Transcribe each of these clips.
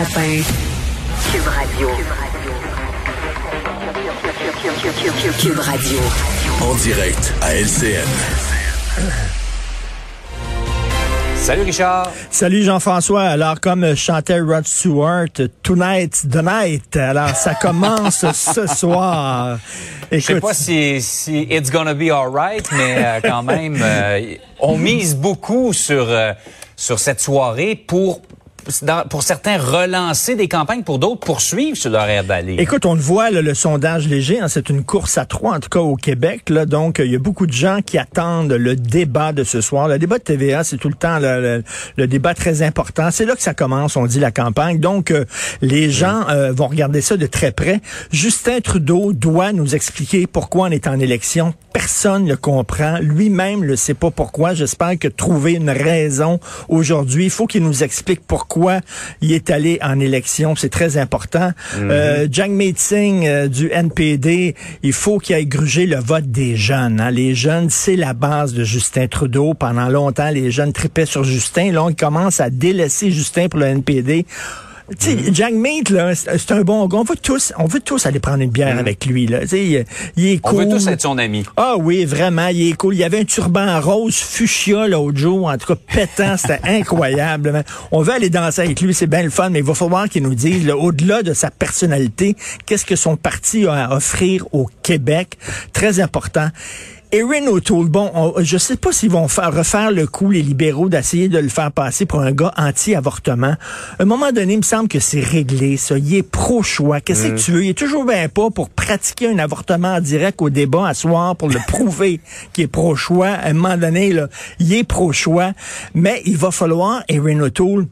Lapin. Cube Radio. Cube Radio. En direct à LCN. Salut Richard. Salut Jean-François. Alors, comme chantait Rod Stewart, Tonight's the night. Alors, ça commence ce soir. Je sais pas si, si it's gonna be alright, mais euh, quand même, euh, on mise beaucoup sur, euh, sur cette soirée pour pour certains, relancer des campagnes, pour d'autres, poursuivre sur leur air d'aller. Écoute, on le voit, le sondage léger, hein, c'est une course à trois, en tout cas au Québec. Là, donc, il y a beaucoup de gens qui attendent le débat de ce soir. Le débat de TVA, c'est tout le temps le, débat très important. C'est là que ça commence, on dit, la campagne. Donc, euh, les gens euh, vont regarder ça de très près. Justin Trudeau doit nous expliquer pourquoi on est en élection. Personne ne comprend. Lui-même ne sait pas pourquoi. J'espère que trouver une raison aujourd'hui, il faut qu'il nous explique pourquoi il est allé en élection. C'est très important. Mm Singh euh, du NPD, il faut qu'il aille gruger le vote des jeunes. Hein. Les jeunes, c'est la base de Justin Trudeau. Pendant longtemps, les jeunes tripaient sur Justin. Là, on commence à délaisser Justin pour le NPD. Tu sais, Jack Mate, là, c'est un bon gars. On veut tous, on veut tous aller prendre une bière mm. avec lui, là. Tu sais, il est cool. On veut tous être son ami. Ah oui, vraiment, il est cool. Il y avait un turban rose fuchsia l'autre jour, en tout cas pétant, c'était incroyable. On veut aller danser avec lui, c'est bien le fun, mais il va falloir qu'il nous dise, au-delà de sa personnalité, qu'est-ce que son parti a à offrir au Québec. Très important. Erin O'Toole, bon, je sais pas s'ils vont faire, refaire le coup, les libéraux, d'essayer de le faire passer pour un gars anti-avortement. À un moment donné, il me semble que c'est réglé, ça. Il est pro-choix. Qu'est-ce que mm. tu veux? Il est toujours bien pas pour pratiquer un avortement en direct au débat à soir pour le prouver qu'il est pro-choix. À un moment donné, là, il est pro-choix. Mais il va falloir, Erin O'Toole,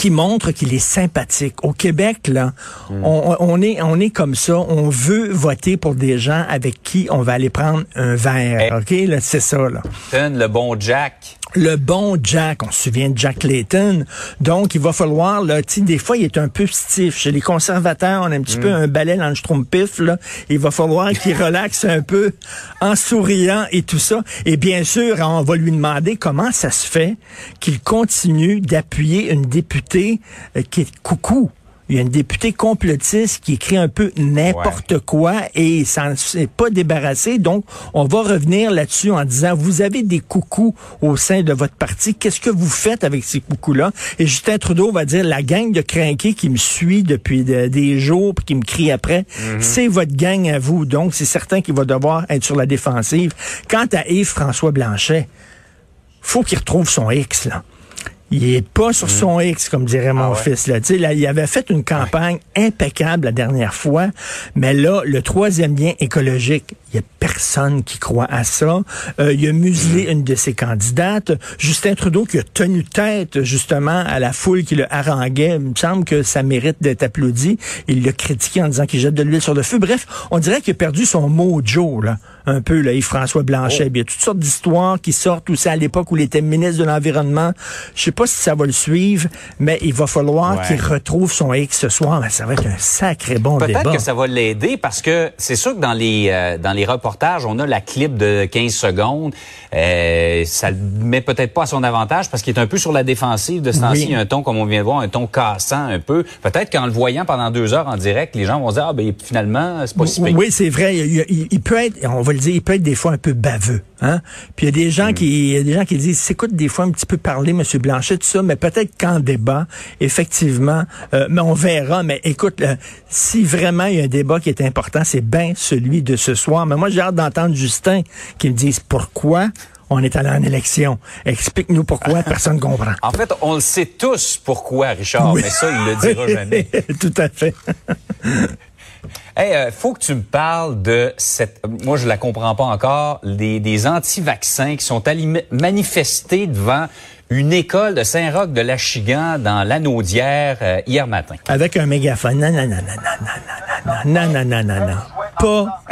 qui montre qu'il est sympathique. Au Québec, là, hmm. on, est, on est comme ça. On veut voter pour des gens avec qui on va aller prendre un verre. OK? Là, c'est ça, là. Le bon Jack le bon Jack. On se souvient de Jack Layton. Donc, il va falloir, là, des fois, il est un peu stiff. Chez les conservateurs, on a un petit peu mm. un balai dans le pif là. Il va falloir qu'il relaxe un peu en souriant et tout ça. Et bien sûr, on va lui demander comment ça se fait qu'il continue d'appuyer une députée euh, qui est coucou il y a une députée complotiste qui écrit un peu n'importe quoi et ça s'est pas débarrassé. Donc, on va revenir là-dessus en disant, vous avez des coucous au sein de votre parti. Qu'est-ce que vous faites avec ces coucous-là? Et Justin Trudeau va dire, la gang de crinqués qui me suit depuis des jours puis qui me crie après, mhm. c'est votre gang à vous. Donc, c'est certain qu'il va devoir être sur la défensive. Quant à Yves-François Blanchet, faut qu'il retrouve son X, là. Il est pas sur son mm. X, comme dirait mon ah fils. Là. là, il avait fait une campagne impeccable la dernière fois, mais là, le troisième lien écologique, il y a personne qui croit à ça. Euh, il a muselé une de ses candidates. Justin Trudeau qui a tenu tête justement à la foule qui le haranguait. Il me semble que ça mérite d'être applaudi. Il l'a critiqué en disant qu'il jette de l'huile sur le feu. Bref, on dirait qu'il a perdu son mojo, là, un peu, là, Yves-François Blanchet. Oh. Il y a toutes sortes d'histoires qui sortent aussi à l'époque où il était ministre de l'Environnement. Je sais pas si ça va le suivre, mais il va falloir qu'il retrouve son X ce soir. ça va être un sacré bon débat. Peut-être que ça va l'aider parce que c'est sûr que dans les euh, dans les reportages, on a la clip de 15 secondes. Euh, ça le met peut-être pas à son avantage parce qu'il est un peu sur la défensive de ce temps-ci. Un ton, comme on vient de voir, un ton cassant un peu. Peut-être qu'en le voyant pendant deux heures en direct, les gens vont dire, ah ben finalement, c'est pas si Oui, c'est vrai. Il, peut être, on va le dire, il peut être des fois un peu baveux. Hein? Puis il y a des gens mm. qui, y a des gens qui disent, s'écoute des fois un petit peu parler, Monsieur Blanchet, tout ça, mais peut-être qu'en débat, effectivement, euh, mais on verra. Mais écoute, si vraiment il y a un débat qui est important, c'est bien celui de ce soir. Mais moi, j'ai hâte d'entendre Justin qui me dise pourquoi on est allé en élection. Explique-nous pourquoi, personne ne comprend. En fait, on le sait tous pourquoi, Richard, mais ça, il le dira jamais. Tout à fait. Hey, euh, faut que tu me parles de cette. Moi, je la comprends pas encore. Des, anti-vaccins qui sont allés manifester devant une école de Saint-Roch de l'Achigan dans l'Anaudière euh, hier matin. Avec un mégaphone. Non, non, non, non, non, non, non, non, non, non, non. Pas.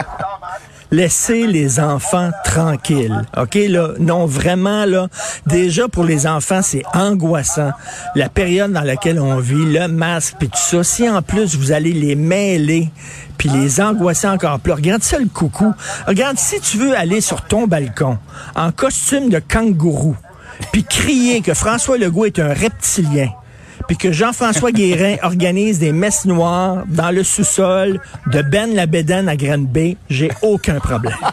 Laissez les enfants tranquilles. OK, là? Non, vraiment, là. Déjà, pour les enfants, c'est angoissant. La période dans laquelle on vit, le masque, puis tout ça. Si en plus, vous allez les mêler, puis les angoisser encore plus. Regarde ça, le coucou. Regarde, si tu veux aller sur ton balcon en costume de kangourou, puis crier que François Legault est un reptilien, puis que Jean-François Guérin organise des messes noires dans le sous-sol de Ben Labédène à Granby, j'ai aucun problème.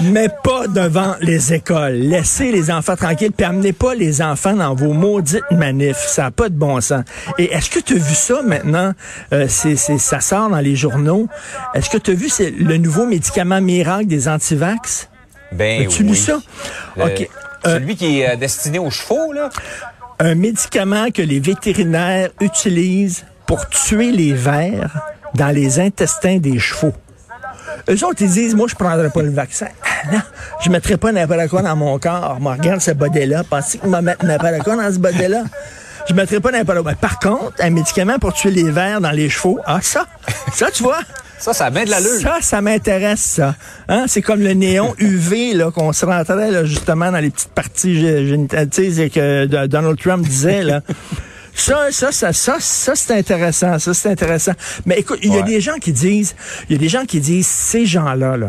Mais pas devant les écoles. Laissez les enfants tranquilles, puis amenez pas les enfants dans vos maudites manifs. Ça n'a pas de bon sens. Et est-ce que tu as vu ça maintenant? Euh, c'est, c'est, ça sort dans les journaux. Est-ce que tu as vu c'est le nouveau médicament miracle des antivax? Ben As-tu oui. lu ça? Le- OK. Euh, Celui qui est euh, destiné aux chevaux, là. Un médicament que les vétérinaires utilisent pour tuer les vers dans les intestins des chevaux. Eux autres, ils disent, moi, je prendrai pas le vaccin. Ah, Non, je mettrai pas n'importe quoi dans mon corps. Regarde ce body-là. Pensez je vais mettre n'importe quoi dans ce body-là? Je mettrai pas n'importe quoi. Par contre, un médicament pour tuer les vers dans les chevaux, ah, ça, ça, tu vois? Ça, ça a bien de l'allure. Ça, ça m'intéresse, ça. Hein? C'est comme le néon UV là, qu'on se rentrait là, justement dans les petites parties gé- génitales, que Donald Trump disait. Là. Ça, ça, ça, ça, ça, c'est intéressant. Ça, c'est intéressant. Mais écoute, il y a Ouais. des gens qui disent, il y a des gens qui disent, ces gens-là, là,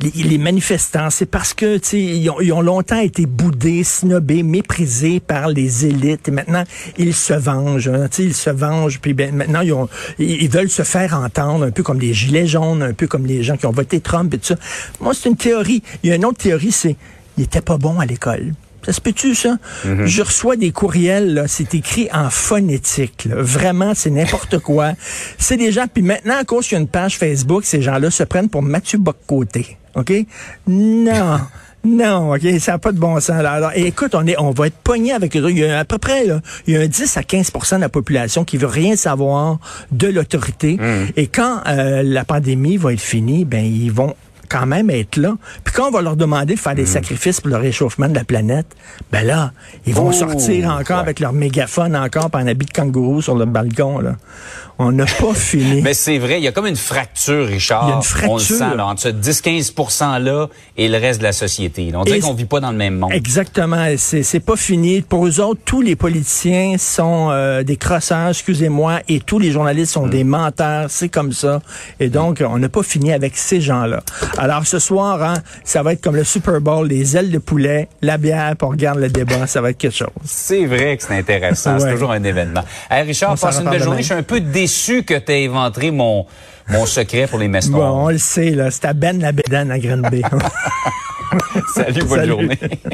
les, les manifestants, c'est parce que ils ont, ils ont longtemps été boudés, snobés, méprisés par les élites. Et maintenant, ils se vengent. hein, ils se vengent. Puis ben, maintenant, ils, ont- ils veulent se faire entendre, un peu comme les gilets jaunes, un peu comme les gens qui ont voté Trump et tout ça. Moi, c'est une théorie. Il y a une autre théorie, c'est il était pas bon à l'école. Ça se peut-tu, ça? Je reçois des courriels, là, c'est écrit en phonétique. là. Vraiment, c'est n'importe quoi. C'est des gens, puis maintenant, à cause qu'il y a une page Facebook, ces gens-là se prennent pour Mathieu Boccoté. OK? Non. Non, OK, ça n'a pas de bon sens. là. Alors, écoute, on, est, on va être pogné avec eux. Il y a à peu près, là, il y a un 10 à 15% de la population qui veut rien savoir de l'autorité. Et quand euh, la pandémie va être finie, ben ils vont quand même être là. Puis quand on va leur demander de faire des sacrifices pour le réchauffement de la planète, ben là, ils vont Oh, sortir encore ouais. avec leur mégaphone encore par un habit de kangourou sur le balcon. Là. On n'a pas fini. Mais c'est vrai, il y a comme une fracture, Richard. Il y a une On le fracture. sent, là, entre ce 10-15% là et le reste de la société. là. On dirait qu'on vit pas dans le même monde. Exactement. C'est, pas fini. Pour eux autres, tous les politiciens sont euh, des crosseurs, excusez-moi, et tous les journalistes sont des menteurs. C'est comme ça. Et donc, on n'a pas fini avec ces gens-là. Alors, ce soir, hein, ça va être comme le Super Bowl, les ailes de poulet, la bière, puis on regarde le débat. Ça va être quelque chose. C'est vrai que c'est intéressant. C'est toujours un événement. Hey, Richard, On passe une belle journée. Je suis un peu déçu que tu aies inventé mon, mon secret pour les messes Bon, on le sait, là. C'est à Ben la Bédane à Granby. Salut, bonne Salut. journée.